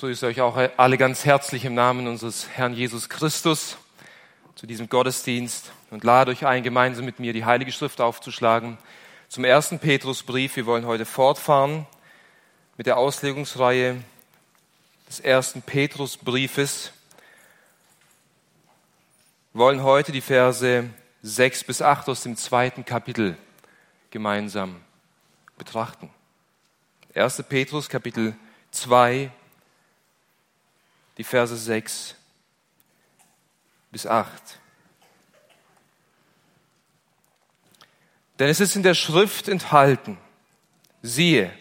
grüße euch auch alle ganz herzlich im Namen unseres Herrn Jesus Christus zu diesem Gottesdienst und lade euch ein, gemeinsam mit mir die Heilige Schrift aufzuschlagen. Zum ersten Petrusbrief. Wir wollen heute fortfahren mit der Auslegungsreihe des ersten Petrusbriefes. Wir wollen heute die Verse 6 bis 8 aus dem zweiten Kapitel gemeinsam betrachten. 1. Petrus Kapitel 2, die Verse 6 bis 8. Denn es ist in der Schrift enthalten, siehe,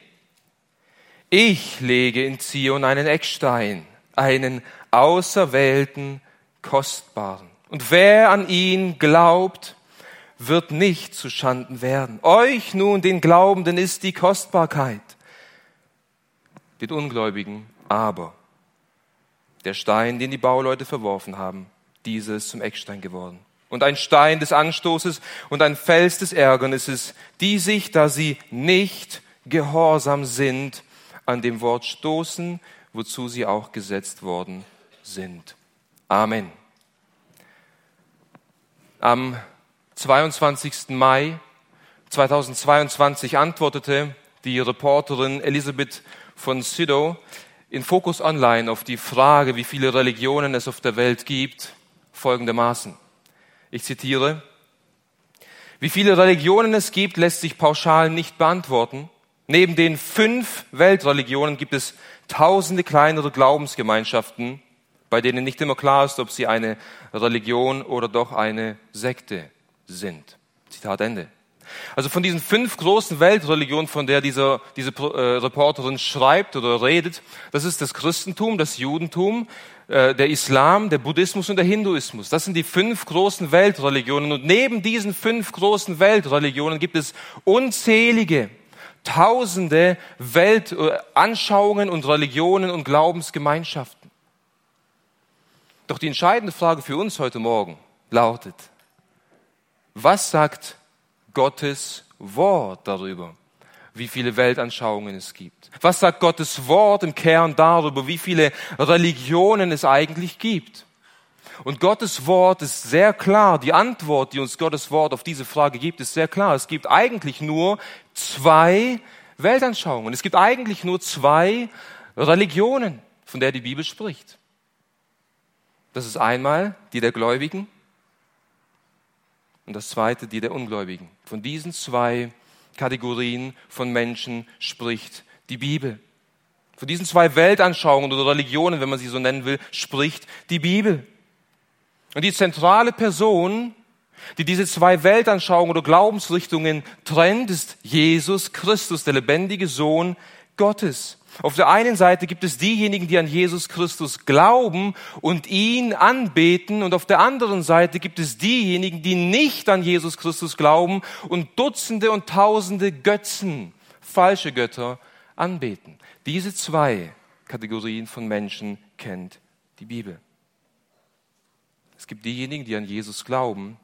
ich lege in Zion einen Eckstein, einen auserwählten, kostbaren. Und wer an ihn glaubt, wird nicht zu Schanden werden. Euch nun, den Glaubenden, ist die Kostbarkeit, den Ungläubigen aber der Stein, den die Bauleute verworfen haben, dieses zum Eckstein geworden. Und ein Stein des Anstoßes und ein Fels des Ärgernisses, die sich, da sie nicht gehorsam sind, an dem Wort stoßen, wozu sie auch gesetzt worden sind. Amen. Am 22. Mai 2022 antwortete die Reporterin Elisabeth von Sydow in Focus Online auf die Frage, wie viele Religionen es auf der Welt gibt, folgendermaßen. Ich zitiere, wie viele Religionen es gibt, lässt sich pauschal nicht beantworten. Neben den fünf Weltreligionen gibt es tausende kleinere Glaubensgemeinschaften, bei denen nicht immer klar ist, ob sie eine Religion oder doch eine Sekte sind. Zitat Ende. Also von diesen fünf großen Weltreligionen, von der diese, diese äh, Reporterin schreibt oder redet, das ist das Christentum, das Judentum, äh, der Islam, der Buddhismus und der Hinduismus. Das sind die fünf großen Weltreligionen. Und neben diesen fünf großen Weltreligionen gibt es unzählige, tausende Weltanschauungen und Religionen und Glaubensgemeinschaften. Doch die entscheidende Frage für uns heute Morgen lautet, was sagt Gottes Wort darüber, wie viele Weltanschauungen es gibt? Was sagt Gottes Wort im Kern darüber, wie viele Religionen es eigentlich gibt? Und Gottes Wort ist sehr klar. Die Antwort, die uns Gottes Wort auf diese Frage gibt, ist sehr klar. Es gibt eigentlich nur zwei Weltanschauungen. Es gibt eigentlich nur zwei Religionen, von der die Bibel spricht. Das ist einmal die der Gläubigen und das zweite die der Ungläubigen. Von diesen zwei Kategorien von Menschen spricht die Bibel. Von diesen zwei Weltanschauungen oder Religionen, wenn man sie so nennen will, spricht die Bibel. Und die zentrale Person, die diese zwei Weltanschauungen oder Glaubensrichtungen trennt, ist Jesus Christus, der lebendige Sohn Gottes. Auf der einen Seite gibt es diejenigen, die an Jesus Christus glauben und ihn anbeten, und auf der anderen Seite gibt es diejenigen, die nicht an Jesus Christus glauben und Dutzende und Tausende Götzen, falsche Götter anbeten. Diese zwei Kategorien von Menschen kennt die Bibel. Es gibt diejenigen, die an Jesus glauben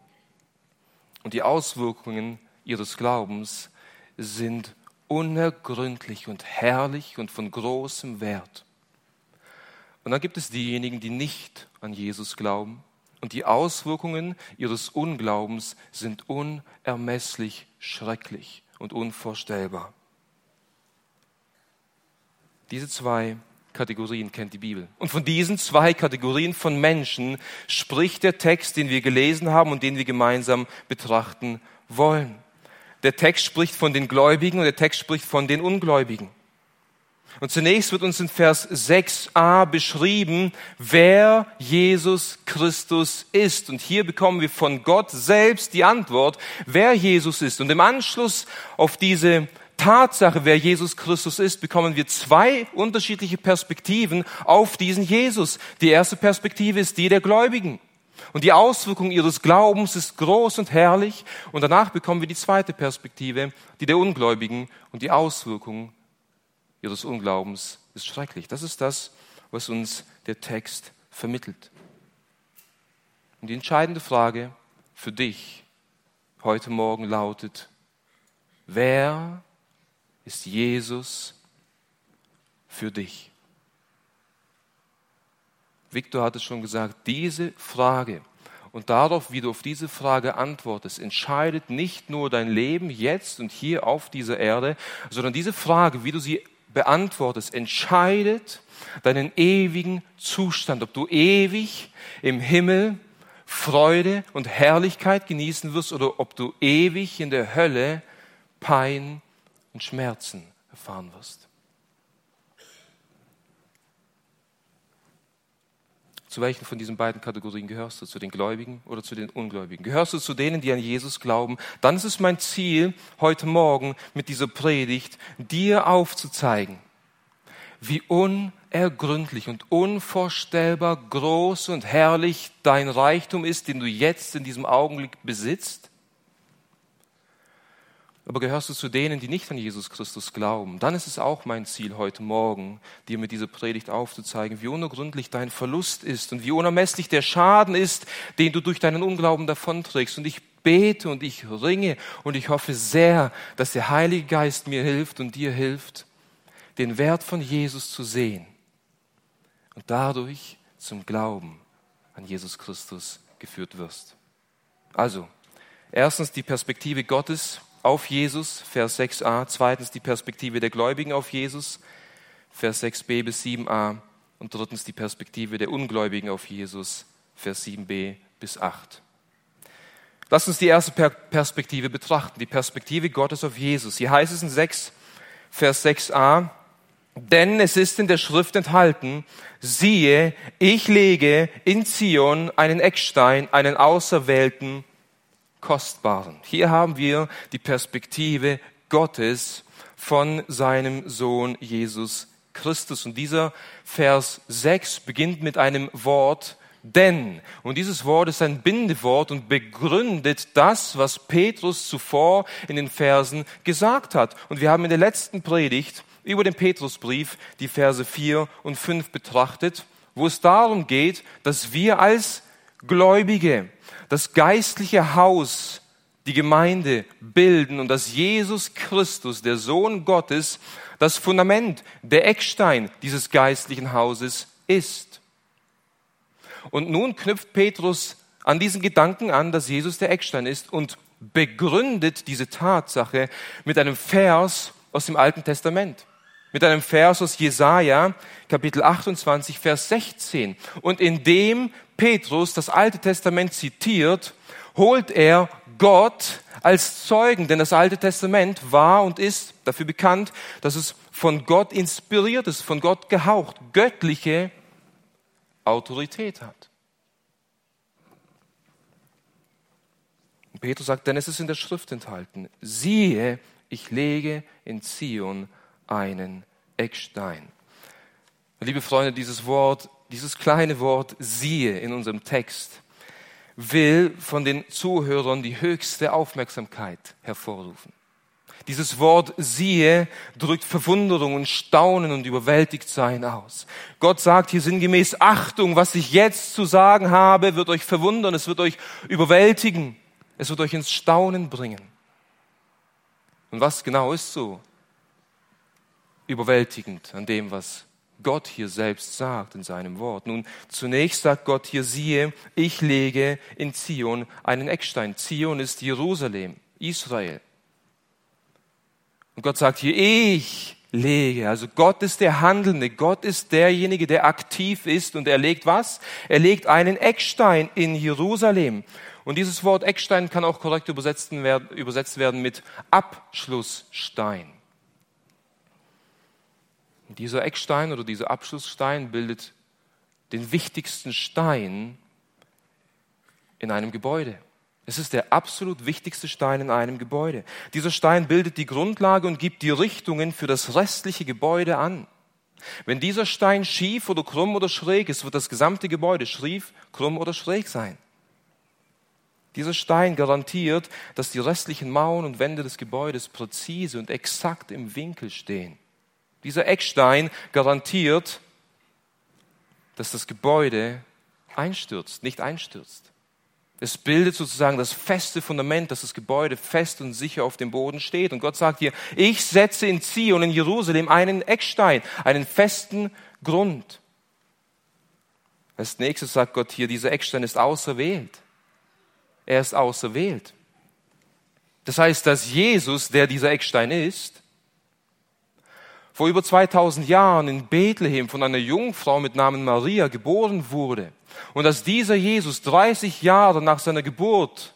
und die Auswirkungen ihres Glaubens sind unergründlich und herrlich und von großem Wert. Und dann gibt es diejenigen, die nicht an Jesus glauben und die Auswirkungen ihres Unglaubens sind unermesslich schrecklich und unvorstellbar. Diese zwei Kategorien kennt die Bibel. Und von diesen zwei Kategorien von Menschen spricht der Text, den wir gelesen haben und den wir gemeinsam betrachten wollen. Der Text spricht von den Gläubigen und der Text spricht von den Ungläubigen. Und zunächst wird uns in Vers 6a beschrieben, wer Jesus Christus ist. Und hier bekommen wir von Gott selbst die Antwort, wer Jesus ist. Und im Anschluss auf diese Tatsache, wer Jesus Christus ist, bekommen wir zwei unterschiedliche Perspektiven auf diesen Jesus. Die erste Perspektive ist die der Gläubigen. Und die Auswirkung ihres Glaubens ist groß und herrlich. Und danach bekommen wir die zweite Perspektive, die der Ungläubigen. Und die Auswirkung ihres Unglaubens ist schrecklich. Das ist das, was uns der Text vermittelt. Und die entscheidende Frage für dich heute Morgen lautet, wer ist Jesus für dich? Victor hat es schon gesagt, diese Frage und darauf, wie du auf diese Frage antwortest, entscheidet nicht nur dein Leben jetzt und hier auf dieser Erde, sondern diese Frage, wie du sie beantwortest, entscheidet deinen ewigen Zustand, ob du ewig im Himmel Freude und Herrlichkeit genießen wirst oder ob du ewig in der Hölle Pein und Schmerzen erfahren wirst. Zu welchen von diesen beiden Kategorien gehörst du? Zu den Gläubigen oder zu den Ungläubigen? Gehörst du zu denen, die an Jesus glauben? Dann ist es mein Ziel, heute Morgen mit dieser Predigt dir aufzuzeigen, wie unergründlich und unvorstellbar groß und herrlich dein Reichtum ist, den du jetzt in diesem Augenblick besitzt aber gehörst du zu denen, die nicht an Jesus Christus glauben, dann ist es auch mein Ziel heute Morgen, dir mit dieser Predigt aufzuzeigen, wie unergründlich dein Verlust ist und wie unermesslich der Schaden ist, den du durch deinen Unglauben davonträgst. Und ich bete und ich ringe und ich hoffe sehr, dass der Heilige Geist mir hilft und dir hilft, den Wert von Jesus zu sehen und dadurch zum Glauben an Jesus Christus geführt wirst. Also, erstens die Perspektive Gottes auf Jesus, Vers 6a. Zweitens die Perspektive der Gläubigen auf Jesus, Vers 6b bis 7a. Und drittens die Perspektive der Ungläubigen auf Jesus, Vers 7b bis 8. Lass uns die erste Perspektive betrachten, die Perspektive Gottes auf Jesus. Hier heißt es in 6, Vers 6a, denn es ist in der Schrift enthalten, siehe, ich lege in Zion einen Eckstein, einen auserwählten Kostbaren. Hier haben wir die Perspektive Gottes von seinem Sohn Jesus Christus. Und dieser Vers 6 beginnt mit einem Wort, denn. Und dieses Wort ist ein Bindewort und begründet das, was Petrus zuvor in den Versen gesagt hat. Und wir haben in der letzten Predigt über den Petrusbrief die Verse 4 und 5 betrachtet, wo es darum geht, dass wir als Gläubige das geistliche Haus, die Gemeinde bilden und dass Jesus Christus, der Sohn Gottes, das Fundament, der Eckstein dieses geistlichen Hauses ist. Und nun knüpft Petrus an diesen Gedanken an, dass Jesus der Eckstein ist und begründet diese Tatsache mit einem Vers aus dem Alten Testament. Mit einem Vers aus Jesaja, Kapitel 28, Vers 16. Und in dem Petrus das Alte Testament zitiert, holt er Gott als Zeugen, denn das Alte Testament war und ist dafür bekannt, dass es von Gott inspiriert ist, von Gott gehaucht, göttliche Autorität hat. Und Petrus sagt, denn es ist in der Schrift enthalten, siehe, ich lege in Zion einen Eckstein. Liebe Freunde, dieses Wort dieses kleine Wort siehe in unserem Text will von den Zuhörern die höchste Aufmerksamkeit hervorrufen. Dieses Wort siehe drückt Verwunderung und Staunen und überwältigt sein aus. Gott sagt hier sinngemäß, Achtung, was ich jetzt zu sagen habe, wird euch verwundern, es wird euch überwältigen, es wird euch ins Staunen bringen. Und was genau ist so überwältigend an dem, was Gott hier selbst sagt in seinem Wort. Nun, zunächst sagt Gott hier, siehe, ich lege in Zion einen Eckstein. Zion ist Jerusalem, Israel. Und Gott sagt hier, ich lege. Also Gott ist der Handelnde. Gott ist derjenige, der aktiv ist. Und er legt was? Er legt einen Eckstein in Jerusalem. Und dieses Wort Eckstein kann auch korrekt übersetzt werden, mit Abschlussstein. Dieser Eckstein oder dieser Abschlussstein bildet den wichtigsten Stein in einem Gebäude. Es ist der absolut wichtigste Stein in einem Gebäude. Dieser Stein bildet die Grundlage und gibt die Richtungen für das restliche Gebäude an. Wenn dieser Stein schief oder krumm oder schräg ist, wird das gesamte Gebäude schief, krumm oder schräg sein. Dieser Stein garantiert, dass die restlichen Mauern und Wände des Gebäudes präzise und exakt im Winkel stehen. Dieser Eckstein garantiert, dass das Gebäude einstürzt, nicht einstürzt. Es bildet sozusagen das feste Fundament, dass das Gebäude fest und sicher auf dem Boden steht. Und Gott sagt hier, ich setze in Zion, in Jerusalem einen Eckstein, einen festen Grund. Als nächstes sagt Gott hier, dieser Eckstein ist auserwählt. Er ist auserwählt. Das heißt, dass Jesus, der dieser Eckstein ist, vor über 2000 Jahren in Bethlehem von einer Jungfrau mit Namen Maria geboren wurde und dass dieser Jesus 30 Jahre nach seiner Geburt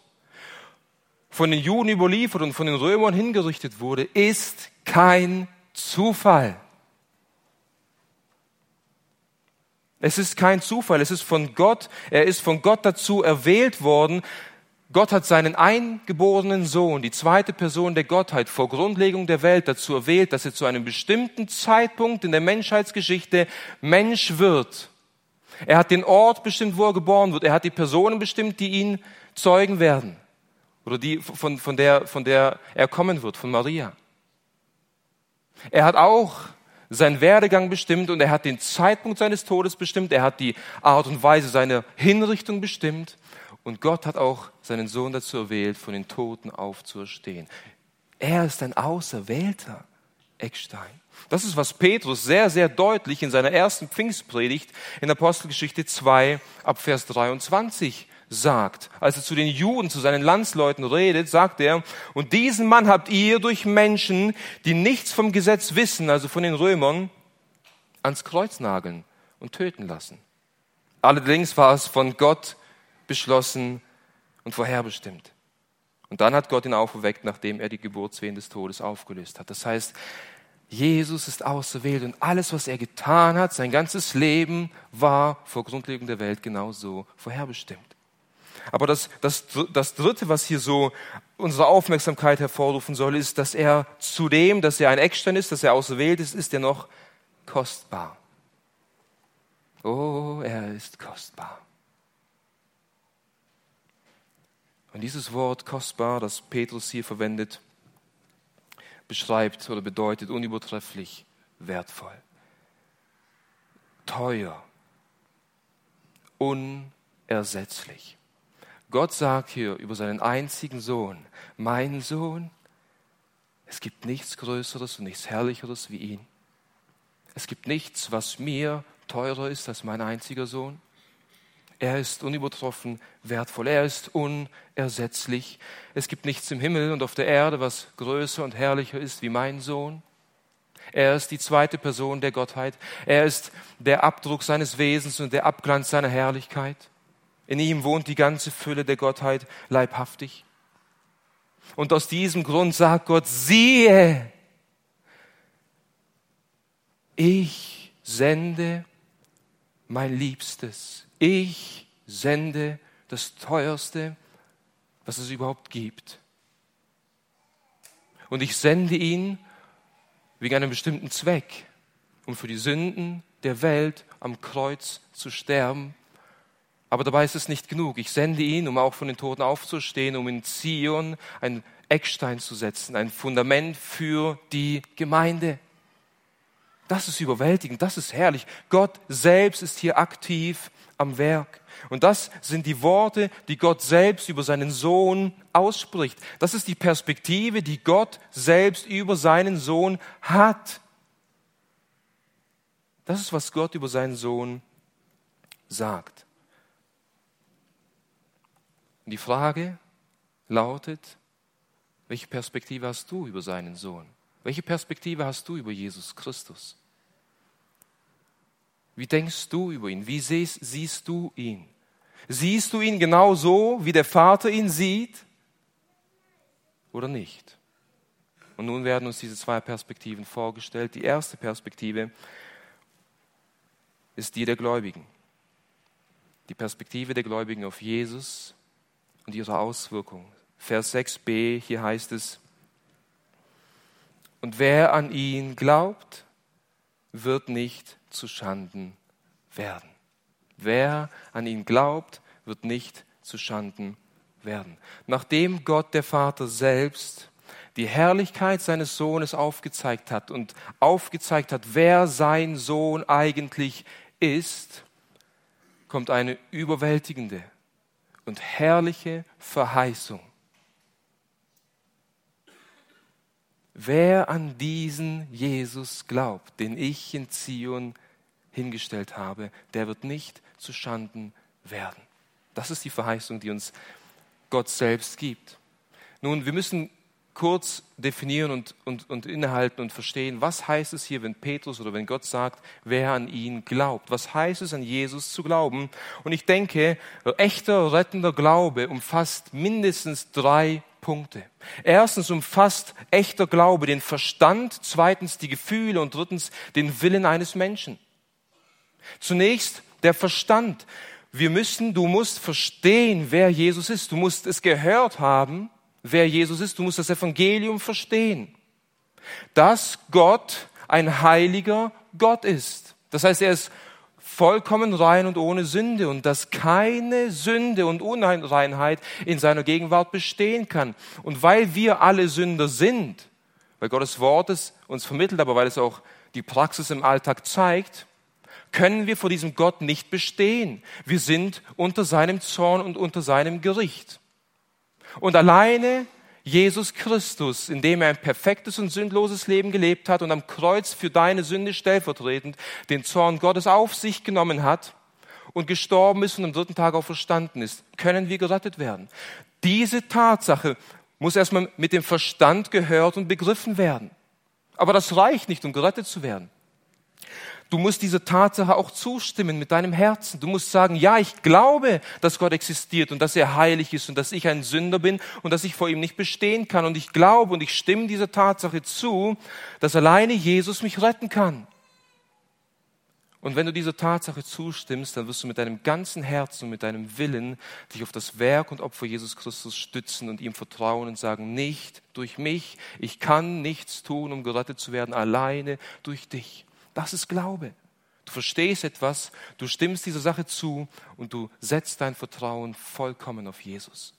von den Juden überliefert und von den Römern hingerichtet wurde, ist kein Zufall. Es ist kein Zufall, es ist von Gott, er ist von Gott dazu erwählt worden. Gott hat seinen eingeborenen Sohn, die zweite Person der Gottheit, vor Grundlegung der Welt dazu erwählt, dass er zu einem bestimmten Zeitpunkt in der Menschheitsgeschichte Mensch wird. Er hat den Ort bestimmt, wo er geboren wird. Er hat die Personen bestimmt, die ihn zeugen werden. Oder die, von, von, der, von der er kommen wird, von Maria. Er hat auch seinen Werdegang bestimmt und er hat den Zeitpunkt seines Todes bestimmt, er hat die Art und Weise seiner Hinrichtung bestimmt und Gott hat auch seinen Sohn dazu erwählt, von den Toten aufzuerstehen. Er ist ein auserwählter Eckstein. Das ist, was Petrus sehr, sehr deutlich in seiner ersten Pfingstpredigt in Apostelgeschichte 2 ab Vers 23 sagt. Als er zu den Juden, zu seinen Landsleuten redet, sagt er, und diesen Mann habt ihr durch Menschen, die nichts vom Gesetz wissen, also von den Römern, ans Kreuz nageln und töten lassen. Allerdings war es von Gott beschlossen und vorherbestimmt. Und dann hat Gott ihn auferweckt, nachdem er die Geburtswehen des Todes aufgelöst hat. Das heißt, Jesus ist auserwählt und alles, was er getan hat, sein ganzes Leben war vor Grundlegung der Welt genauso vorherbestimmt. Aber das, das, das Dritte, was hier so unsere Aufmerksamkeit hervorrufen soll, ist, dass er zudem, dass er ein Eckstein ist, dass er auserwählt ist, ist er noch kostbar. Oh, er ist kostbar. Und dieses Wort kostbar, das Petrus hier verwendet, beschreibt oder bedeutet unübertrefflich wertvoll, teuer, unersetzlich. Gott sagt hier über seinen einzigen Sohn, mein Sohn, es gibt nichts Größeres und nichts Herrlicheres wie ihn. Es gibt nichts, was mir teurer ist als mein einziger Sohn. Er ist unübertroffen wertvoll. Er ist unersetzlich. Es gibt nichts im Himmel und auf der Erde, was größer und herrlicher ist wie mein Sohn. Er ist die zweite Person der Gottheit. Er ist der Abdruck seines Wesens und der Abglanz seiner Herrlichkeit. In ihm wohnt die ganze Fülle der Gottheit leibhaftig. Und aus diesem Grund sagt Gott, siehe, ich sende mein Liebstes. Ich sende das Teuerste, was es überhaupt gibt. Und ich sende ihn wegen einem bestimmten Zweck, um für die Sünden der Welt am Kreuz zu sterben aber dabei ist es nicht genug. Ich sende ihn, um auch von den Toten aufzustehen, um in Zion ein Eckstein zu setzen, ein Fundament für die Gemeinde. Das ist überwältigend, das ist herrlich. Gott selbst ist hier aktiv am Werk. Und das sind die Worte, die Gott selbst über seinen Sohn ausspricht. Das ist die Perspektive, die Gott selbst über seinen Sohn hat. Das ist, was Gott über seinen Sohn sagt. Und die Frage lautet, welche Perspektive hast du über seinen Sohn? Welche Perspektive hast du über Jesus Christus? Wie denkst du über ihn? Wie siehst, siehst du ihn? Siehst du ihn genau so, wie der Vater ihn sieht? Oder nicht? Und nun werden uns diese zwei Perspektiven vorgestellt. Die erste Perspektive ist die der Gläubigen. Die Perspektive der Gläubigen auf Jesus und ihre Auswirkungen. Vers 6b, hier heißt es, und wer an ihn glaubt, wird nicht zu Schanden werden. Wer an ihn glaubt, wird nicht zu Schanden werden. Nachdem Gott der Vater selbst die Herrlichkeit seines Sohnes aufgezeigt hat und aufgezeigt hat, wer sein Sohn eigentlich ist, kommt eine überwältigende und herrliche Verheißung. Wer an diesen Jesus glaubt, den ich in Zion hingestellt habe, der wird nicht zu Schanden werden. Das ist die Verheißung, die uns Gott selbst gibt. Nun, wir müssen kurz definieren und, und, und innehalten und verstehen, was heißt es hier, wenn Petrus oder wenn Gott sagt, wer an ihn glaubt. Was heißt es, an Jesus zu glauben? Und ich denke, echter, rettender Glaube umfasst mindestens drei Punkte. Erstens umfasst echter Glaube den Verstand, zweitens die Gefühle und drittens den Willen eines Menschen. Zunächst der Verstand. Wir müssen, du musst verstehen, wer Jesus ist. Du musst es gehört haben, wer Jesus ist. Du musst das Evangelium verstehen. Dass Gott ein heiliger Gott ist. Das heißt, er ist vollkommen rein und ohne Sünde und dass keine Sünde und Unreinheit in seiner Gegenwart bestehen kann. Und weil wir alle Sünder sind, weil Gottes Wort es uns vermittelt, aber weil es auch die Praxis im Alltag zeigt, können wir vor diesem Gott nicht bestehen. Wir sind unter seinem Zorn und unter seinem Gericht. Und alleine Jesus Christus, indem er ein perfektes und sündloses Leben gelebt hat und am Kreuz für deine Sünde stellvertretend den Zorn Gottes auf sich genommen hat und gestorben ist und am dritten Tag auch verstanden ist, können wir gerettet werden. Diese Tatsache muss erstmal mit dem Verstand gehört und begriffen werden. Aber das reicht nicht, um gerettet zu werden. Du musst dieser Tatsache auch zustimmen mit deinem Herzen. Du musst sagen, ja, ich glaube, dass Gott existiert und dass er heilig ist und dass ich ein Sünder bin und dass ich vor ihm nicht bestehen kann. Und ich glaube und ich stimme dieser Tatsache zu, dass alleine Jesus mich retten kann. Und wenn du dieser Tatsache zustimmst, dann wirst du mit deinem ganzen Herzen und mit deinem Willen dich auf das Werk und Opfer Jesus Christus stützen und ihm vertrauen und sagen, nicht durch mich, ich kann nichts tun, um gerettet zu werden, alleine durch dich. Das ist Glaube. Du verstehst etwas, du stimmst dieser Sache zu und du setzt dein Vertrauen vollkommen auf Jesus.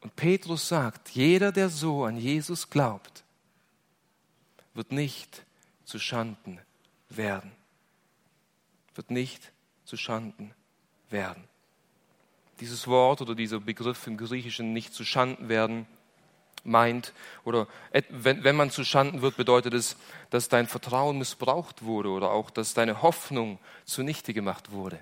Und Petrus sagt, jeder, der so an Jesus glaubt, wird nicht zu Schanden werden. Wird nicht zu Schanden werden. Dieses Wort oder dieser Begriff im Griechischen nicht zu Schanden werden meint oder wenn, wenn man zu Schanden wird, bedeutet es, dass dein Vertrauen missbraucht wurde oder auch, dass deine Hoffnung zunichte gemacht wurde.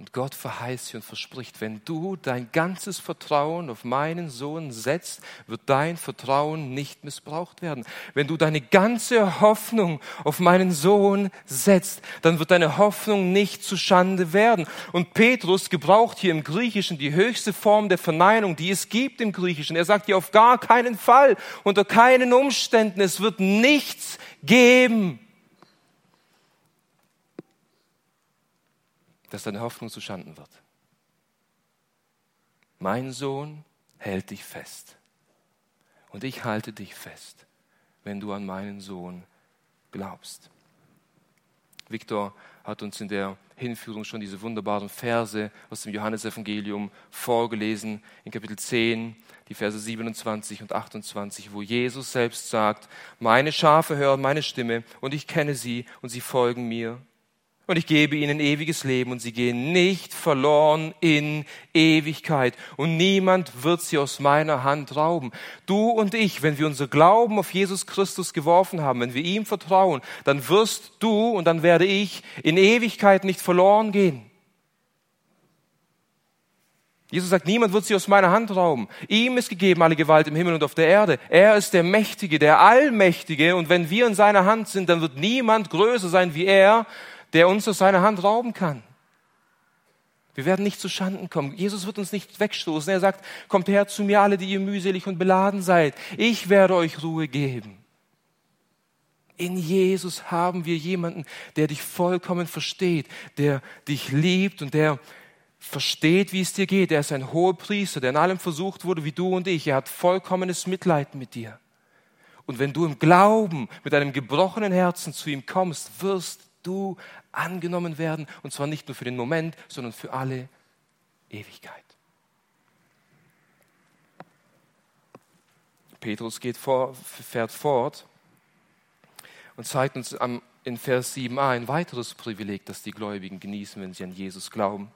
Und Gott verheißt und verspricht, wenn du dein ganzes Vertrauen auf meinen Sohn setzt, wird dein Vertrauen nicht missbraucht werden. Wenn du deine ganze Hoffnung auf meinen Sohn setzt, dann wird deine Hoffnung nicht zu Schande werden. Und Petrus gebraucht hier im Griechischen die höchste Form der Verneinung, die es gibt im Griechischen. Er sagt hier auf gar keinen Fall, unter keinen Umständen, es wird nichts geben, dass deine Hoffnung zu Schanden wird. Mein Sohn hält dich fest. Und ich halte dich fest, wenn du an meinen Sohn glaubst. Viktor hat uns in der Hinführung schon diese wunderbaren Verse aus dem Johannesevangelium vorgelesen, in Kapitel 10, die Verse 27 und 28, wo Jesus selbst sagt, meine Schafe hören meine Stimme und ich kenne sie und sie folgen mir und ich gebe ihnen ewiges Leben und sie gehen nicht verloren in Ewigkeit und niemand wird sie aus meiner Hand rauben. Du und ich, wenn wir unser Glauben auf Jesus Christus geworfen haben, wenn wir ihm vertrauen, dann wirst du und dann werde ich in Ewigkeit nicht verloren gehen. Jesus sagt, niemand wird sie aus meiner Hand rauben. Ihm ist gegeben alle Gewalt im Himmel und auf der Erde. Er ist der Mächtige, der Allmächtige. Und wenn wir in seiner Hand sind, dann wird niemand größer sein wie er der uns aus seiner Hand rauben kann. Wir werden nicht zu Schanden kommen. Jesus wird uns nicht wegstoßen. Er sagt, kommt her zu mir alle, die ihr mühselig und beladen seid. Ich werde euch Ruhe geben. In Jesus haben wir jemanden, der dich vollkommen versteht, der dich liebt und der versteht, wie es dir geht. Er ist ein hoher Priester, der in allem versucht wurde, wie du und ich. Er hat vollkommenes Mitleid mit dir. Und wenn du im Glauben mit einem gebrochenen Herzen zu ihm kommst, wirst du angenommen werden, und zwar nicht nur für den Moment, sondern für alle Ewigkeit. Petrus geht vor, fährt fort und zeigt uns am, in Vers 7a ein weiteres Privileg, das die Gläubigen genießen, wenn sie an Jesus glauben.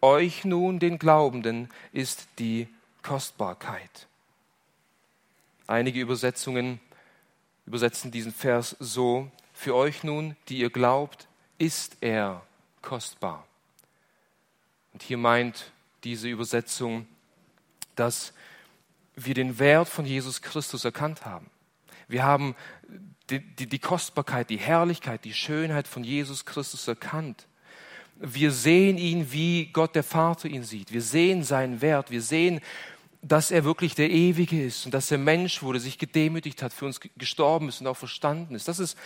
Euch nun, den Glaubenden, ist die Kostbarkeit. Einige Übersetzungen übersetzen diesen Vers so, Für euch nun, die ihr glaubt, ist er kostbar. Und hier meint diese Übersetzung, dass wir den Wert von Jesus Christus erkannt haben. Wir haben die, die, die, Kostbarkeit, die Herrlichkeit, die Schönheit von Jesus Christus erkannt. Wir sehen ihn, wie Gott der Vater ihn sieht. Wir sehen seinen Wert. Wir sehen, dass er wirklich der Ewige ist und dass er Mensch wurde, sich gedemütigt hat, für uns gestorben ist und auch verstanden ist. Das ist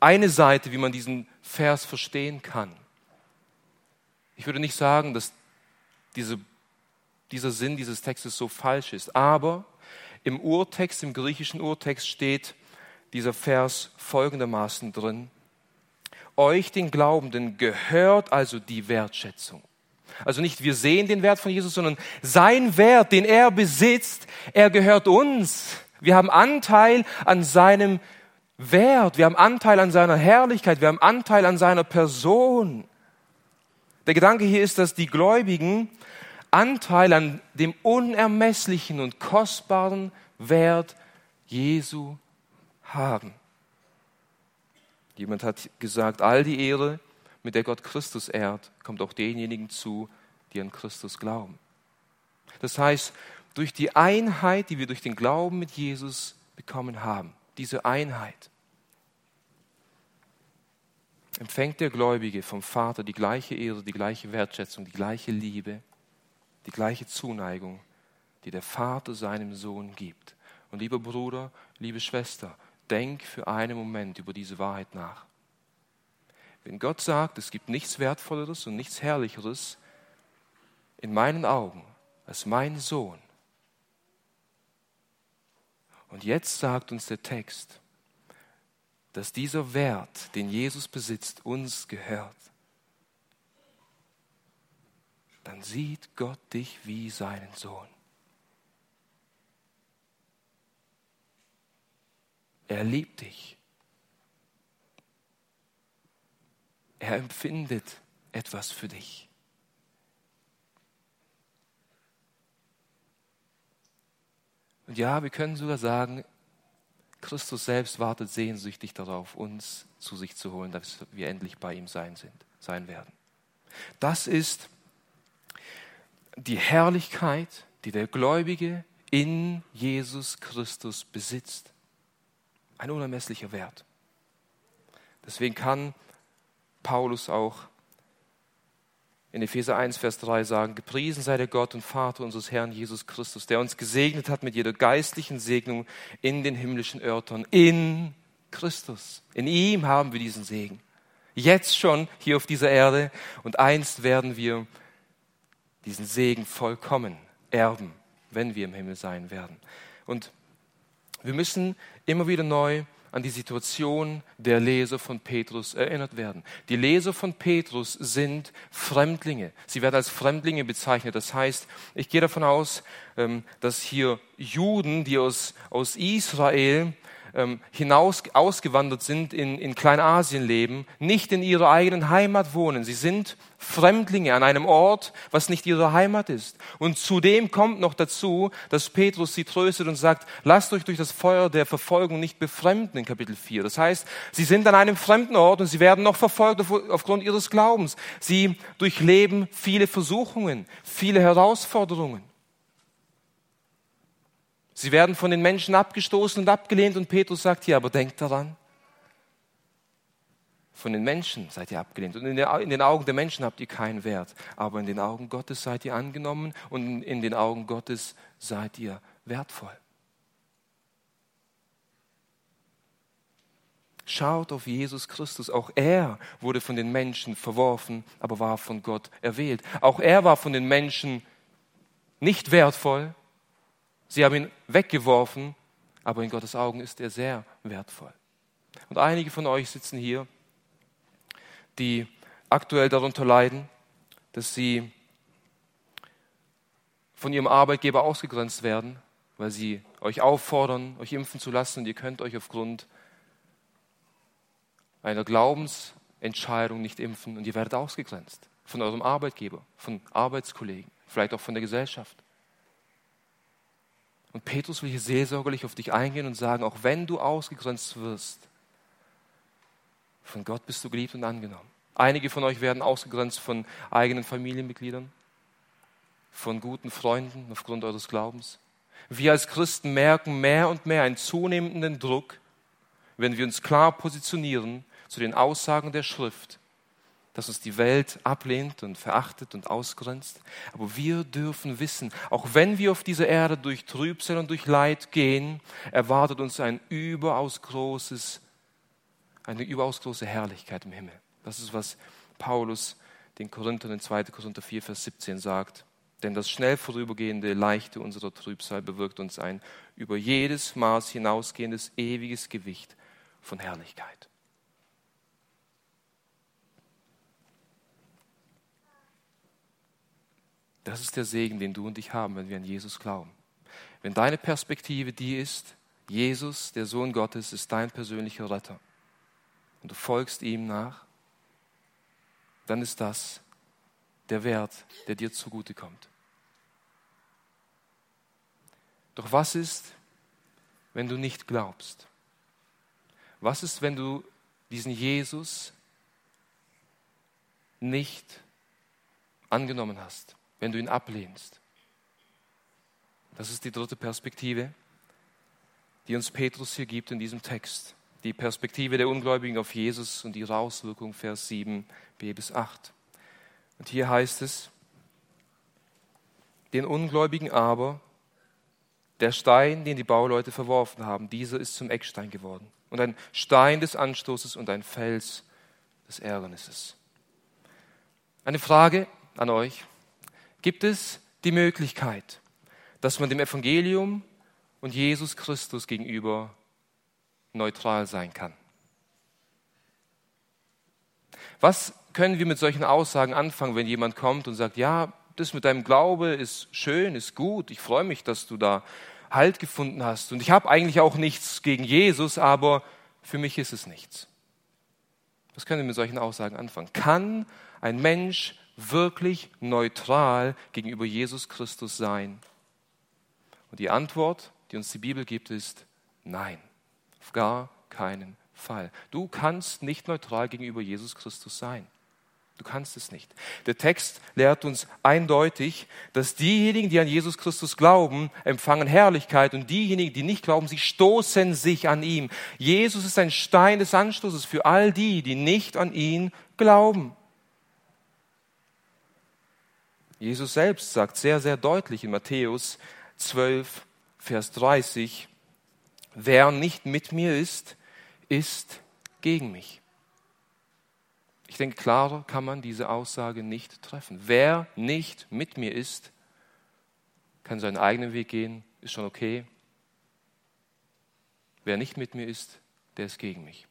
eine Seite, wie man diesen Vers verstehen kann. Ich würde nicht sagen, dass diese, dieser Sinn dieses Textes so falsch ist, aber im Urtext, im griechischen Urtext steht dieser Vers folgendermaßen drin. Euch, den Glaubenden, gehört also die Wertschätzung. Also nicht wir sehen den Wert von Jesus, sondern sein Wert, den er besitzt, er gehört uns. Wir haben Anteil an seinem Wert, wir haben Anteil an seiner Herrlichkeit, wir haben Anteil an seiner Person. Der Gedanke hier ist, dass die Gläubigen Anteil an dem unermesslichen und kostbaren Wert Jesu haben. Jemand hat gesagt, all die Ehre, mit der Gott Christus ehrt, kommt auch denjenigen zu, die an Christus glauben. Das heißt, durch die Einheit, die wir durch den Glauben mit Jesus bekommen haben, diese Einheit, empfängt der Gläubige vom Vater die gleiche Ehre, die gleiche Wertschätzung, die gleiche Liebe, die gleiche Zuneigung, die der Vater seinem Sohn gibt. Und lieber Bruder, liebe Schwester, denk für einen Moment über diese Wahrheit nach. Wenn Gott sagt, es gibt nichts Wertvolleres und nichts Herrlicheres in meinen Augen als mein Sohn, und jetzt sagt uns der Text, dass dieser Wert, den Jesus besitzt, uns gehört, dann sieht Gott dich wie seinen Sohn. Er liebt dich. Er empfindet etwas für dich. Und ja, wir können sogar sagen, Christus selbst wartet sehnsüchtig darauf, uns zu sich zu holen, dass wir endlich bei ihm sein, sind, sein werden. Das ist die Herrlichkeit, die der Gläubige in Jesus Christus besitzt. Ein unermesslicher Wert. Deswegen kann Paulus auch in Epheser 1, Vers 3 sagen, gepriesen sei der Gott und Vater unseres Herrn Jesus Christus, der uns gesegnet hat mit jeder geistlichen Segnung in den himmlischen Örtern, in Christus. In ihm haben wir diesen Segen. Jetzt schon hier auf dieser Erde und einst werden wir diesen Segen vollkommen erben, wenn wir im Himmel sein werden. Und wir müssen immer wieder neu an die Situation der Leser von Petrus erinnert werden. Die Leser von Petrus sind Fremdlinge. Sie werden als Fremdlinge bezeichnet. Das heißt, ich gehe davon aus, ähm, dass hier Juden, die aus, aus Israel ähm, hinaus ausgewandert sind, in, in Kleinasien leben, nicht in ihrer eigenen Heimat wohnen. Sie sind Fremdlinge an einem Ort, was nicht ihre Heimat ist. Und zudem kommt noch dazu, dass Petrus sie tröstet und sagt, lasst euch durch das Feuer der Verfolgung nicht befremden in Kapitel 4. Das heißt, sie sind an einem fremden Ort und sie werden noch verfolgt aufgrund ihres Glaubens. Sie durchleben viele Versuchungen, viele Herausforderungen. Sie werden von den Menschen abgestoßen und abgelehnt und Petrus sagt hier, aber denkt daran, von den Menschen seid ihr abgelehnt und in den Augen der Menschen habt ihr keinen Wert, aber in den Augen Gottes seid ihr angenommen und in den Augen Gottes seid ihr wertvoll. Schaut auf Jesus Christus. Auch er wurde von den Menschen verworfen, aber war von Gott erwählt. Auch er war von den Menschen nicht wertvoll, Sie haben ihn weggeworfen, aber in Gottes Augen ist er sehr wertvoll. Und einige von euch sitzen hier, die aktuell darunter leiden, dass sie von ihrem Arbeitgeber ausgegrenzt werden, weil sie euch auffordern, euch impfen zu lassen und ihr könnt euch aufgrund einer Glaubensentscheidung nicht impfen und ihr werdet ausgegrenzt von eurem Arbeitgeber, von Arbeitskollegen, vielleicht auch von der Gesellschaft. Und Petrus will hier seelsorgerlich auf dich eingehen und sagen, auch wenn du ausgegrenzt wirst, Von Gott bist du geliebt und angenommen. Einige von euch werden ausgegrenzt von eigenen Familienmitgliedern, von guten Freunden aufgrund eures Glaubens. Wir als Christen merken mehr und mehr einen zunehmenden Druck, wenn wir uns klar positionieren zu den Aussagen der Schrift, dass uns die Welt ablehnt und verachtet und ausgrenzt. Aber wir dürfen wissen, auch wenn wir auf dieser Erde durch Trübsal und durch Leid gehen, erwartet uns ein überaus großes, eine überaus große Herrlichkeit im Himmel. Das ist, was Paulus den Korinthern in 2. Korinther 4, Vers 17 sagt. Denn das schnell vorübergehende Leichte unserer Trübsal bewirkt uns ein über jedes Maß hinausgehendes ewiges Gewicht von Herrlichkeit. Das ist der Segen, den du und ich haben, wenn wir an Jesus glauben. Wenn deine Perspektive die ist, Jesus, der Sohn Gottes, ist dein persönlicher Retter und du folgst ihm nach, dann ist das der Wert, der dir zugutekommt. Doch was ist, wenn du nicht glaubst? Was ist, wenn du diesen Jesus nicht angenommen hast, wenn du ihn ablehnst? Das ist die dritte Perspektive, die uns Petrus hier gibt in diesem Text. Die Perspektive der Ungläubigen auf Jesus und ihre Auswirkung, Vers 7 b bis 8. Und hier heißt es, den Ungläubigen aber, der Stein, den die Bauleute verworfen haben, dieser ist zum Eckstein geworden und ein Stein des Anstoßes und ein Fels des Ärgernisses. Eine Frage an euch. Gibt es die Möglichkeit, dass man dem Evangelium und Jesus Christus gegenüber neutral sein kann? Was können wir mit solchen Aussagen anfangen, wenn jemand kommt und sagt, ja, das mit deinem Glaube ist schön, ist gut, ich freue mich, dass du da Halt gefunden hast und ich habe eigentlich auch nichts gegen Jesus, aber für mich ist es nichts. Was können wir mit solchen Aussagen anfangen? Kann ein Mensch wirklich neutral gegenüber Jesus Christus sein? Und die Antwort, die uns die Bibel gibt, ist nein, auf gar keinen Fall. Du kannst nicht neutral gegenüber Jesus Christus sein. Du kannst es nicht. Der Text lehrt uns eindeutig, dass diejenigen, die an Jesus Christus glauben, empfangen Herrlichkeit und diejenigen, die nicht glauben, sie stoßen sich an ihm. Jesus ist ein Stein des Anstoßes für all die, die nicht an ihn glauben. Jesus selbst sagt sehr, sehr deutlich in Matthäus 12, Vers 30, wer nicht mit mir ist, ist gegen mich. Ich denke, klarer kann man diese Aussage nicht treffen. Wer nicht mit mir ist, kann seinen eigenen Weg gehen, ist schon okay. Wer nicht mit mir ist, der ist gegen mich.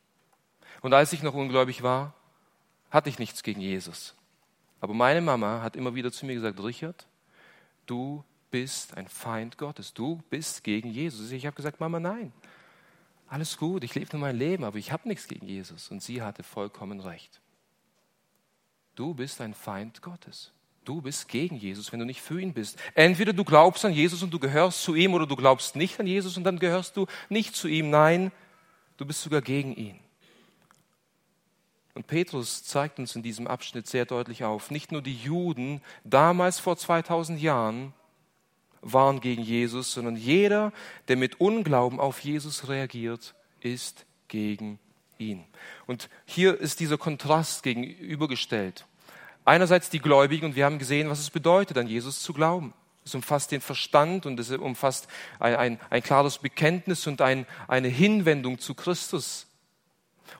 Und als ich noch ungläubig war, hatte ich nichts gegen Jesus. Aber meine Mama hat immer wieder zu mir gesagt, Richard, du bist ein Feind Gottes, du bist gegen Jesus. Ich habe gesagt, Mama, nein, alles gut, ich lebe nur mein Leben, aber ich habe nichts gegen Jesus. Und sie hatte vollkommen recht. Du bist ein Feind Gottes. Du bist gegen Jesus, wenn du nicht für ihn bist. Entweder du glaubst an Jesus und du gehörst zu ihm oder du glaubst nicht an Jesus und dann gehörst du nicht zu ihm. Nein, du bist sogar gegen ihn. Und Petrus zeigt uns in diesem Abschnitt sehr deutlich auf, nicht nur die Juden damals vor 2000 Jahren waren gegen Jesus, sondern jeder, der mit Unglauben auf Jesus reagiert, ist gegen ihn. Und hier ist dieser Kontrast gegenübergestellt. Einerseits die Gläubigen, und wir haben gesehen, was es bedeutet, an Jesus zu glauben. Es umfasst den Verstand und es umfasst ein, ein, ein klares Bekenntnis und ein, eine Hinwendung zu Christus.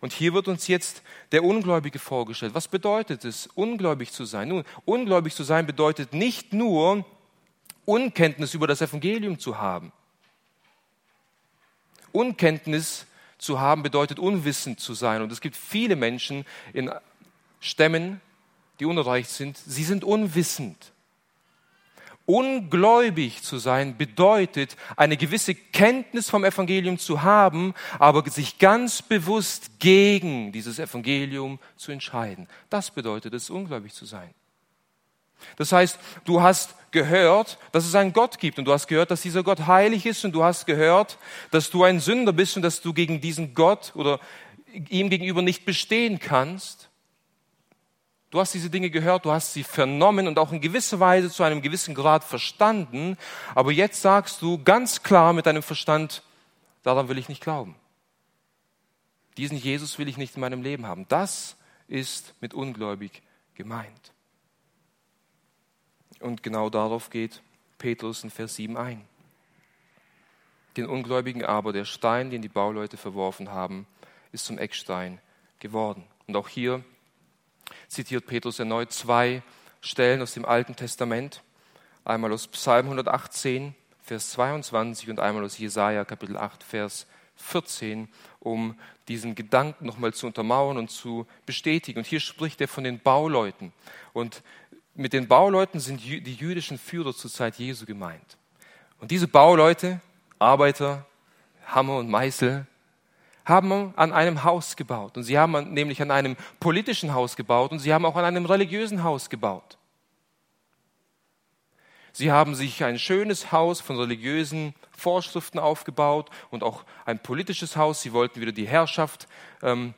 Und hier wird uns jetzt der Ungläubige vorgestellt. Was bedeutet es, ungläubig zu sein? Nun, ungläubig zu sein bedeutet nicht nur, Unkenntnis über das Evangelium zu haben. Unkenntnis zu haben bedeutet unwissend zu sein. Und es gibt viele Menschen in Stämmen, die unerreicht sind. Sie sind unwissend. Ungläubig zu sein bedeutet, eine gewisse Kenntnis vom Evangelium zu haben, aber sich ganz bewusst gegen dieses Evangelium zu entscheiden. Das bedeutet es, ungläubig zu sein. Das heißt, du hast gehört, dass es einen Gott gibt und du hast gehört, dass dieser Gott heilig ist und du hast gehört, dass du ein Sünder bist und dass du gegen diesen Gott oder ihm gegenüber nicht bestehen kannst. Du hast diese Dinge gehört, du hast sie vernommen und auch in gewisser Weise zu einem gewissen Grad verstanden, aber jetzt sagst du ganz klar mit deinem Verstand, daran will ich nicht glauben. Diesen Jesus will ich nicht in meinem Leben haben. Das ist mit ungläubig gemeint. Und genau darauf geht Petrus in Vers 7 ein. Den Ungläubigen aber, der Stein, den die Bauleute verworfen haben, ist zum Eckstein geworden. Und auch hier zitiert Petrus erneut zwei Stellen aus dem Alten Testament. Einmal aus Psalm 118, Vers 22 und einmal aus Jesaja, Kapitel 8, Vers 14, um diesen Gedanken nochmal zu untermauern und zu bestätigen. Und hier spricht er von den Bauleuten. Und mit den Bauleuten sind die jüdischen Führer zur Zeit Jesu gemeint. Und diese Bauleute, Arbeiter, Hammer und Meißel, haben an einem Haus gebaut. Und sie haben nämlich an einem politischen Haus gebaut und sie haben auch an einem religiösen Haus gebaut. Sie haben sich ein schönes Haus von religiösen Vorschriften aufgebaut und auch ein politisches Haus. Sie wollten wieder die Herrschaft ähm,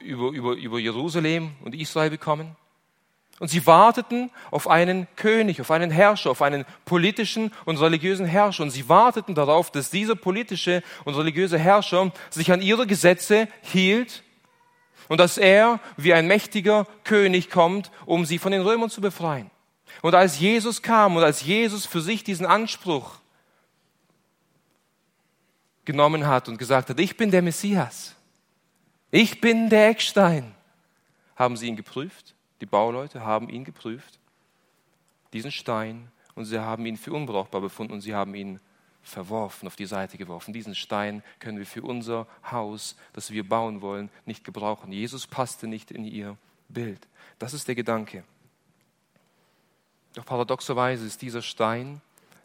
über, über, über Jerusalem und Israel bekommen. Und sie warteten auf einen König, auf einen Herrscher, auf einen politischen und religiösen Herrscher. Und sie warteten darauf, dass dieser politische und religiöse Herrscher sich an ihre Gesetze hielt und dass er wie ein mächtiger König kommt, um sie von den Römern zu befreien. Und als Jesus kam und als Jesus für sich diesen Anspruch genommen hat und gesagt hat, ich bin der Messias, ich bin der Eckstein, haben sie ihn geprüft die Bauleute haben ihn geprüft, diesen Stein, und sie haben ihn für unbrauchbar befunden und sie haben ihn verworfen, auf die Seite geworfen. Diesen Stein können wir für unser Haus, das wir bauen wollen, nicht gebrauchen. Jesus passte nicht in ihr Bild. Das ist der Gedanke. Doch paradoxerweise ist dieser Stein,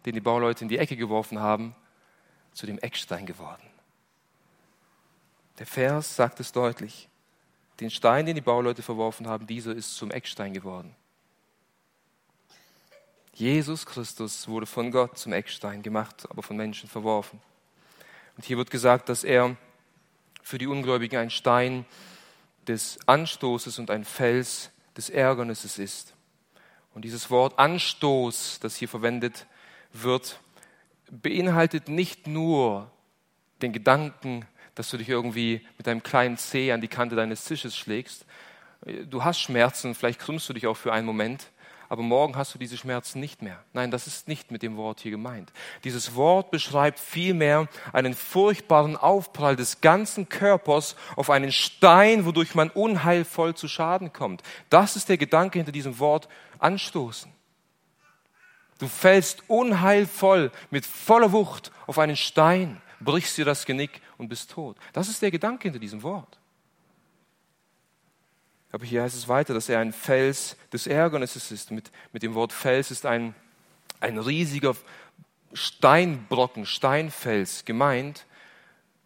den die Bauleute in die Ecke geworfen haben, zu dem Eckstein geworden. Der Vers sagt es deutlich. Den Stein, den die Bauleute verworfen haben, dieser ist zum Eckstein geworden. Jesus Christus wurde von Gott zum Eckstein gemacht, aber von Menschen verworfen. Und hier wird gesagt, dass er für die Ungläubigen ein Stein des Anstoßes und ein Fels des Ärgernisses ist. Und dieses Wort Anstoß, das hier verwendet wird, beinhaltet nicht nur den Gedanken dass du dich irgendwie mit deinem kleinen Zeh an die Kante deines Tisches schlägst. Du hast Schmerzen, vielleicht krümmst du dich auch für einen Moment, aber morgen hast du diese Schmerzen nicht mehr. Nein, das ist nicht mit dem Wort hier gemeint. Dieses Wort beschreibt vielmehr einen furchtbaren Aufprall des ganzen Körpers auf einen Stein, wodurch man unheilvoll zu Schaden kommt. Das ist der Gedanke hinter diesem Wort anstoßen. Du fällst unheilvoll mit voller Wucht auf einen Stein brichst dir das Genick und bist tot. Das ist der Gedanke hinter diesem Wort. Aber hier heißt es weiter, dass er ein Fels des Ärgernisses ist. Mit, mit dem Wort Fels ist ein, ein riesiger Steinbrocken, Steinfels gemeint.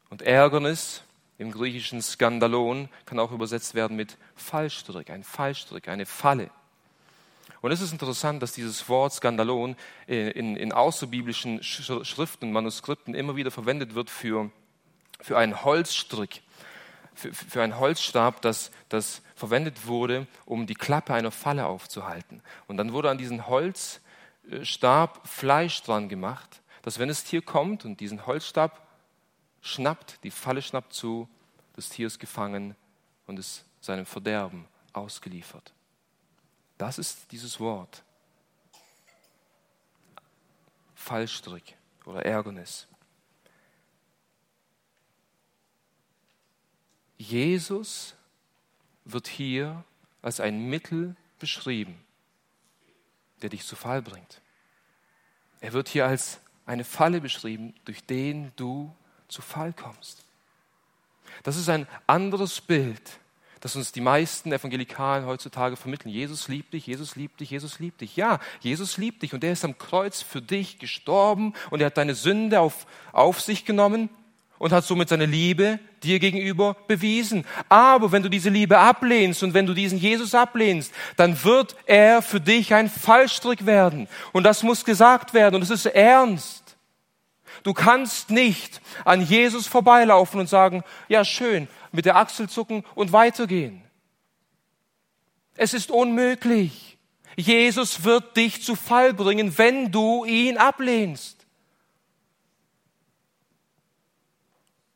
Und Ärgernis im griechischen Skandalon kann auch übersetzt werden mit Fallstrick, ein Fallstrick, eine Falle. Und es ist interessant, dass dieses Wort Skandalon in, in außerbiblischen Schriften Manuskripten immer wieder verwendet wird für, für einen Holzstrick, für, für einen Holzstab, das, das verwendet wurde, um die Klappe einer Falle aufzuhalten. Und dann wurde an diesen Holzstab Fleisch dran gemacht, dass wenn das Tier kommt und diesen Holzstab schnappt, die Falle schnappt zu, das Tier ist gefangen und ist seinem Verderben ausgeliefert. Das ist dieses Wort. Fallstrick oder Ärgernis. Jesus wird hier als ein Mittel beschrieben, der dich zu Fall bringt. Er wird hier als eine Falle beschrieben, durch den du zu Fall kommst. Das ist ein anderes Bild das uns die meisten Evangelikalen heutzutage vermitteln. Jesus liebt dich, Jesus liebt dich, Jesus liebt dich. Ja, Jesus liebt dich und er ist am Kreuz für dich gestorben und er hat deine Sünde auf, auf sich genommen und hat somit seine Liebe dir gegenüber bewiesen. Aber wenn du diese Liebe ablehnst und wenn du diesen Jesus ablehnst, dann wird er für dich ein Fallstrick werden. Und das muss gesagt werden und es ist ernst. Du kannst nicht an Jesus vorbeilaufen und sagen, ja schön, mit der Achsel zucken und weitergehen. Es ist unmöglich. Jesus wird dich zu Fall bringen, wenn du ihn ablehnst.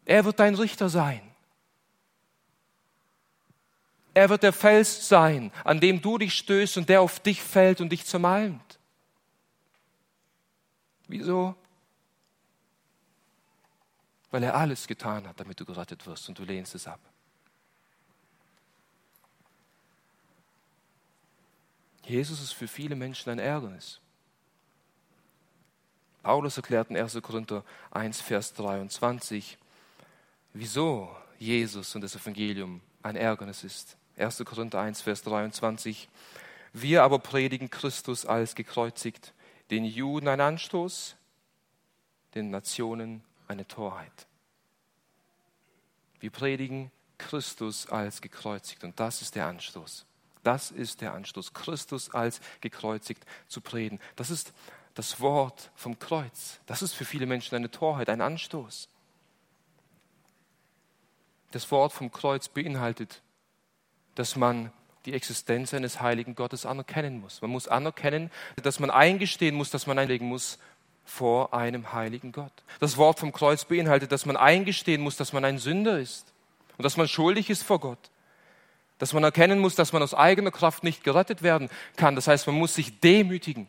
Er wird dein Richter sein. Er wird der Fels sein, an dem du dich stößt und der auf dich fällt und dich zermalmt. Wieso? Weil er alles getan hat, damit du gerettet wirst und du lehnst es ab. Jesus ist für viele Menschen ein Ärgernis. Paulus erklärt in 1. Korinther 1, Vers 23, wieso Jesus und das Evangelium ein Ärgernis ist. 1. Korinther 1, Vers 23. Wir aber predigen Christus als gekreuzigt, den Juden ein Anstoß, den Nationen eine Torheit. Wir predigen Christus als gekreuzigt und das ist der Anstoß. Das ist der Anstoß, Christus als gekreuzigt zu predigen. Das ist das Wort vom Kreuz. Das ist für viele Menschen eine Torheit, ein Anstoß. Das Wort vom Kreuz beinhaltet dass man die Existenz eines heiligen Gottes anerkennen muss. Man muss anerkennen, dass man eingestehen muss, dass man einlegen muss vor einem heiligen Gott. Das Wort vom Kreuz beinhaltet, dass man eingestehen muss, dass man ein Sünder ist und dass man schuldig ist vor Gott. Dass man erkennen muss, dass man aus eigener Kraft nicht gerettet werden kann. Das heißt, man muss sich demütigen.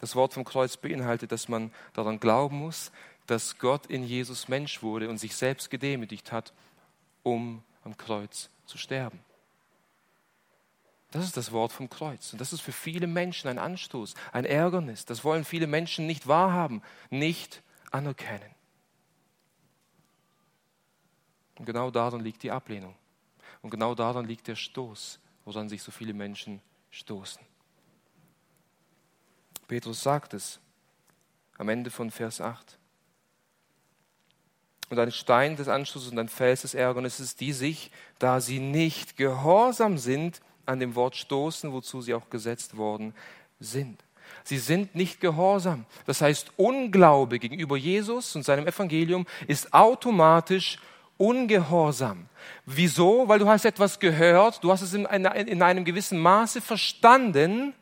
Das Wort vom Kreuz beinhaltet, dass man daran glauben muss, dass Gott in Jesus Mensch wurde und sich selbst gedemütigt hat, um am Kreuz zu sterben. Das ist das Wort vom Kreuz. Und das ist für viele Menschen ein Anstoß, ein Ärgernis. Das wollen viele Menschen nicht wahrhaben, nicht anerkennen. Und genau daran liegt die Ablehnung. Und genau daran liegt der Stoß, woran sich so viele Menschen stoßen. Petrus sagt es am Ende von Vers 8 und ein Stein des Anschlusses und ein Fels des Ärgernisses, die sich, da sie nicht gehorsam sind, an dem Wort stoßen, wozu sie auch gesetzt worden sind. Sie sind nicht gehorsam. Das heißt, Unglaube gegenüber Jesus und seinem Evangelium ist automatisch ungehorsam. Wieso? Weil du hast etwas gehört, du hast es in, in einem gewissen Maße verstanden,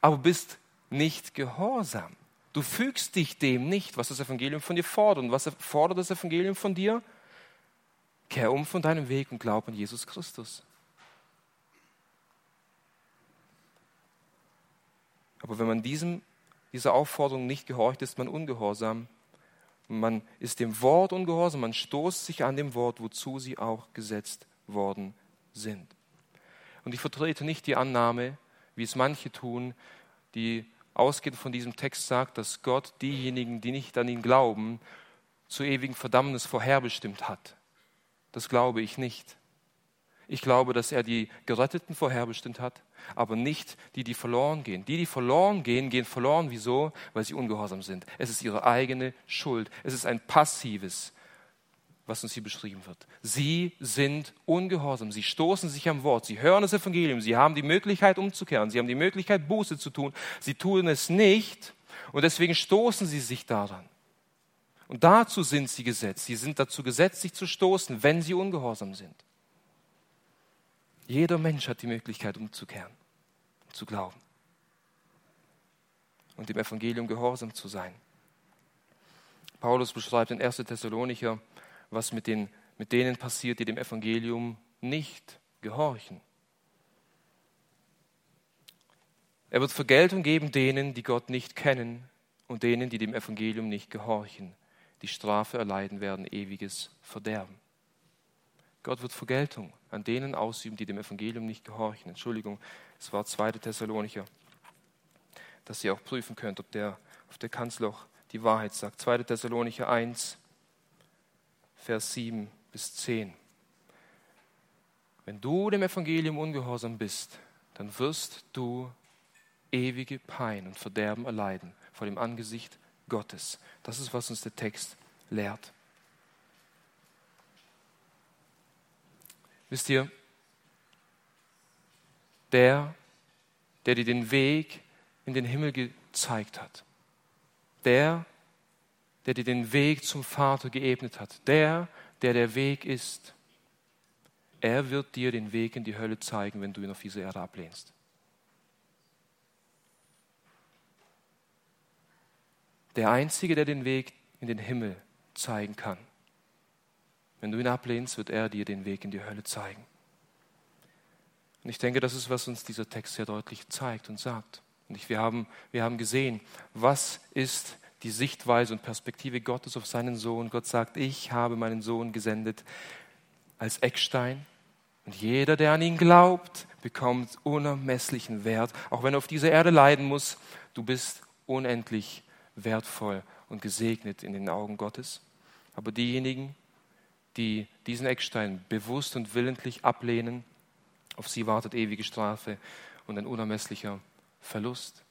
aber bist nicht gehorsam. Du fügst dich dem nicht, was das Evangelium von dir fordert. Und was fordert das Evangelium von dir? Kehr um von deinem Weg und glaub an Jesus Christus. Aber wenn man diesem, dieser Aufforderung nicht gehorcht, ist man ungehorsam. Man ist dem Wort ungehorsam, man stoßt sich an dem Wort, wozu sie auch gesetzt worden sind. Und ich vertrete nicht die Annahme, wie es manche tun, die ausgehend von diesem Text sagt, dass Gott diejenigen, die nicht an ihn glauben, zu ewigen Verdammnis vorherbestimmt hat. Das glaube ich nicht. Ich glaube, dass er die Geretteten vorherbestimmt hat, aber nicht die, die verloren gehen. Die, die verloren gehen, gehen verloren. Wieso? Weil sie ungehorsam sind. Es ist ihre eigene Schuld. Es ist ein passives was uns hier beschrieben wird. Sie sind ungehorsam, sie stoßen sich am Wort, sie hören das Evangelium, sie haben die Möglichkeit umzukehren, sie haben die Möglichkeit Buße zu tun, sie tun es nicht und deswegen stoßen sie sich daran. Und dazu sind sie gesetzt, sie sind dazu gesetzt, sich zu stoßen, wenn sie ungehorsam sind. Jeder Mensch hat die Möglichkeit umzukehren, zu glauben und dem Evangelium gehorsam zu sein. Paulus beschreibt in 1. Thessalonicher was mit, den, mit denen passiert, die dem Evangelium nicht gehorchen. Er wird Vergeltung geben denen, die Gott nicht kennen und denen, die dem Evangelium nicht gehorchen. Die Strafe erleiden werden ewiges Verderben. Gott wird Vergeltung an denen ausüben, die dem Evangelium nicht gehorchen. Entschuldigung, es war 2. Thessalonicher, dass ihr auch prüfen könnt, ob der auf der Kanzloch die Wahrheit sagt. 2. Thessalonicher 1, Vers 7 bis 10. Wenn du dem Evangelium ungehorsam bist, dann wirst du ewige Pein und Verderben erleiden vor dem Angesicht Gottes. Das ist, was uns der Text lehrt. Wisst ihr, der, der dir den Weg in den Himmel gezeigt hat, der, der dir den Weg zum Vater geebnet hat. Der, der der Weg ist. Er wird dir den Weg in die Hölle zeigen, wenn du ihn auf diese Erde ablehnst. Der Einzige, der den Weg in den Himmel zeigen kann. Wenn du ihn ablehnst, wird er dir den Weg in die Hölle zeigen. Und ich denke, das ist, was uns dieser Text sehr deutlich zeigt und sagt. Und ich, wir, haben, wir haben gesehen, was ist die Sichtweise und Perspektive Gottes auf seinen Sohn. Gott sagt, ich habe meinen Sohn gesendet als Eckstein. Und jeder, der an ihn glaubt, bekommt unermesslichen Wert. Auch wenn er auf dieser Erde leiden muss, du bist unendlich wertvoll und gesegnet in den Augen Gottes. Aber diejenigen, die diesen Eckstein bewusst und willentlich ablehnen, auf sie wartet ewige Strafe und ein unermesslicher Verlust.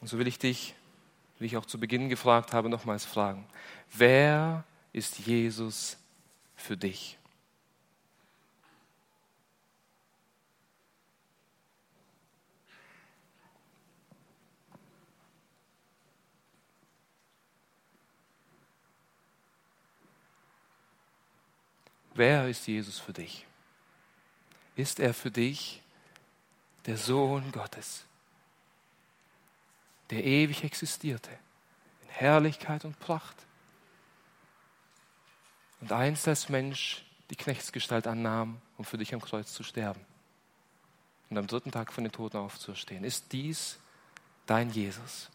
Und so will ich dich, wie ich auch zu Beginn gefragt habe, nochmals fragen, wer ist Jesus für dich? Wer ist Jesus für dich? Ist er für dich der Sohn Gottes, der ewig existierte, in Herrlichkeit und Pracht und einst als Mensch die Knechtsgestalt annahm, um für dich am Kreuz zu sterben und am dritten Tag von den Toten aufzuerstehen? Ist dies dein Jesus?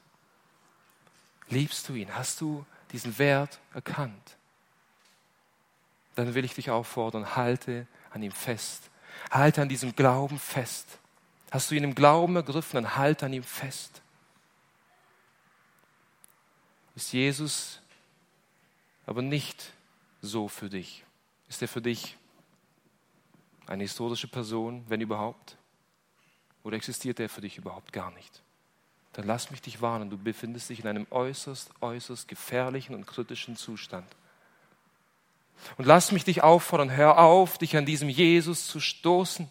Liebst du ihn? Hast du diesen Wert erkannt? Dann will ich dich auffordern, halte an ihm fest. Halte an diesem Glauben fest. Hast du ihn im Glauben ergriffen, dann halt an ihm fest. Ist Jesus aber nicht so für dich? Ist er für dich eine historische Person, wenn überhaupt? Oder existiert er für dich überhaupt gar nicht? Dann lass mich dich warnen, du befindest dich in einem äußerst, äußerst gefährlichen und kritischen Zustand. Und lass mich dich auffordern, hör auf, dich an diesem Jesus zu stoßen.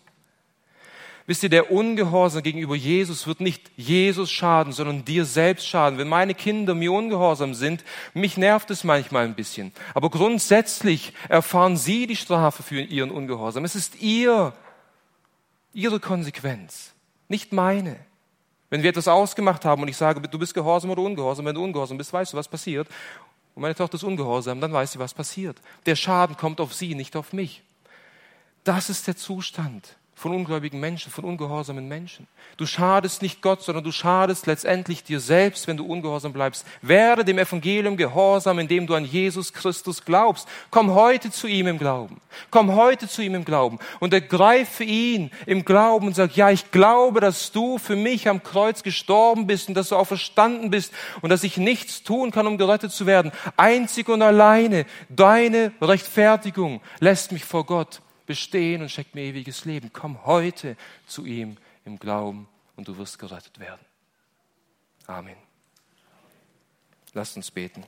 Wisst ihr, der Ungehorsam gegenüber Jesus wird nicht Jesus schaden, sondern dir selbst schaden. Wenn meine Kinder mir ungehorsam sind, mich nervt es manchmal ein bisschen. Aber grundsätzlich erfahren sie die Strafe für ihren Ungehorsam. Es ist ihr, ihre Konsequenz, nicht meine. Wenn wir etwas ausgemacht haben und ich sage, du bist gehorsam oder ungehorsam, wenn du ungehorsam bist, weißt du, was passiert. Und meine Tochter ist ungehorsam, dann weiß sie, was passiert. Der Schaden kommt auf sie, nicht auf mich. Das ist der Zustand von ungläubigen Menschen, von ungehorsamen Menschen. Du schadest nicht Gott, sondern du schadest letztendlich dir selbst, wenn du ungehorsam bleibst. Werde dem Evangelium gehorsam, indem du an Jesus Christus glaubst. Komm heute zu ihm im Glauben. Komm heute zu ihm im Glauben und ergreife ihn im Glauben und sag, ja, ich glaube, dass du für mich am Kreuz gestorben bist und dass du auch verstanden bist und dass ich nichts tun kann, um gerettet zu werden. Einzig und alleine deine Rechtfertigung lässt mich vor Gott bestehen und schenkt mir ewiges Leben. Komm heute zu ihm im Glauben und du wirst gerettet werden. Amen. Lasst uns beten.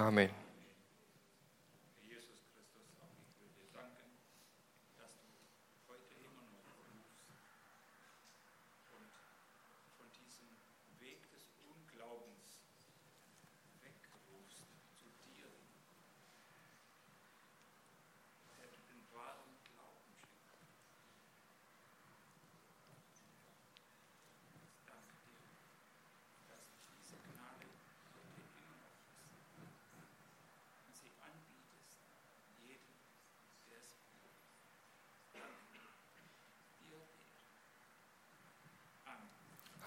Amen.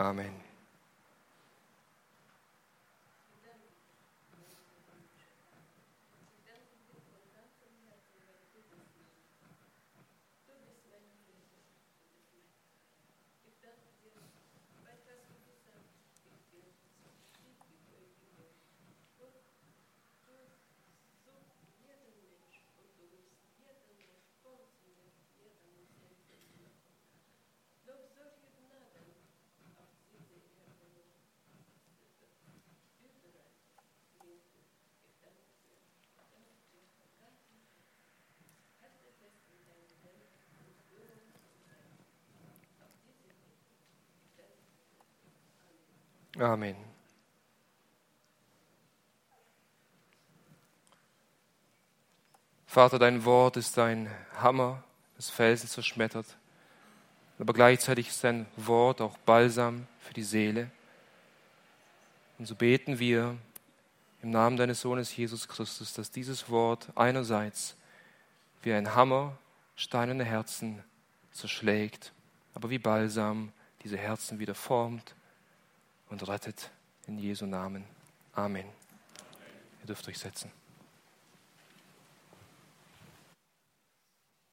Amen. Amen. Vater, dein Wort ist ein Hammer, das Felsen zerschmettert, aber gleichzeitig ist dein Wort auch Balsam für die Seele. Und so beten wir im Namen deines Sohnes Jesus Christus, dass dieses Wort einerseits wie ein Hammer steinerne Herzen zerschlägt, aber wie Balsam diese Herzen wieder formt und rettet in Jesu Namen. Amen. Ihr dürft euch setzen.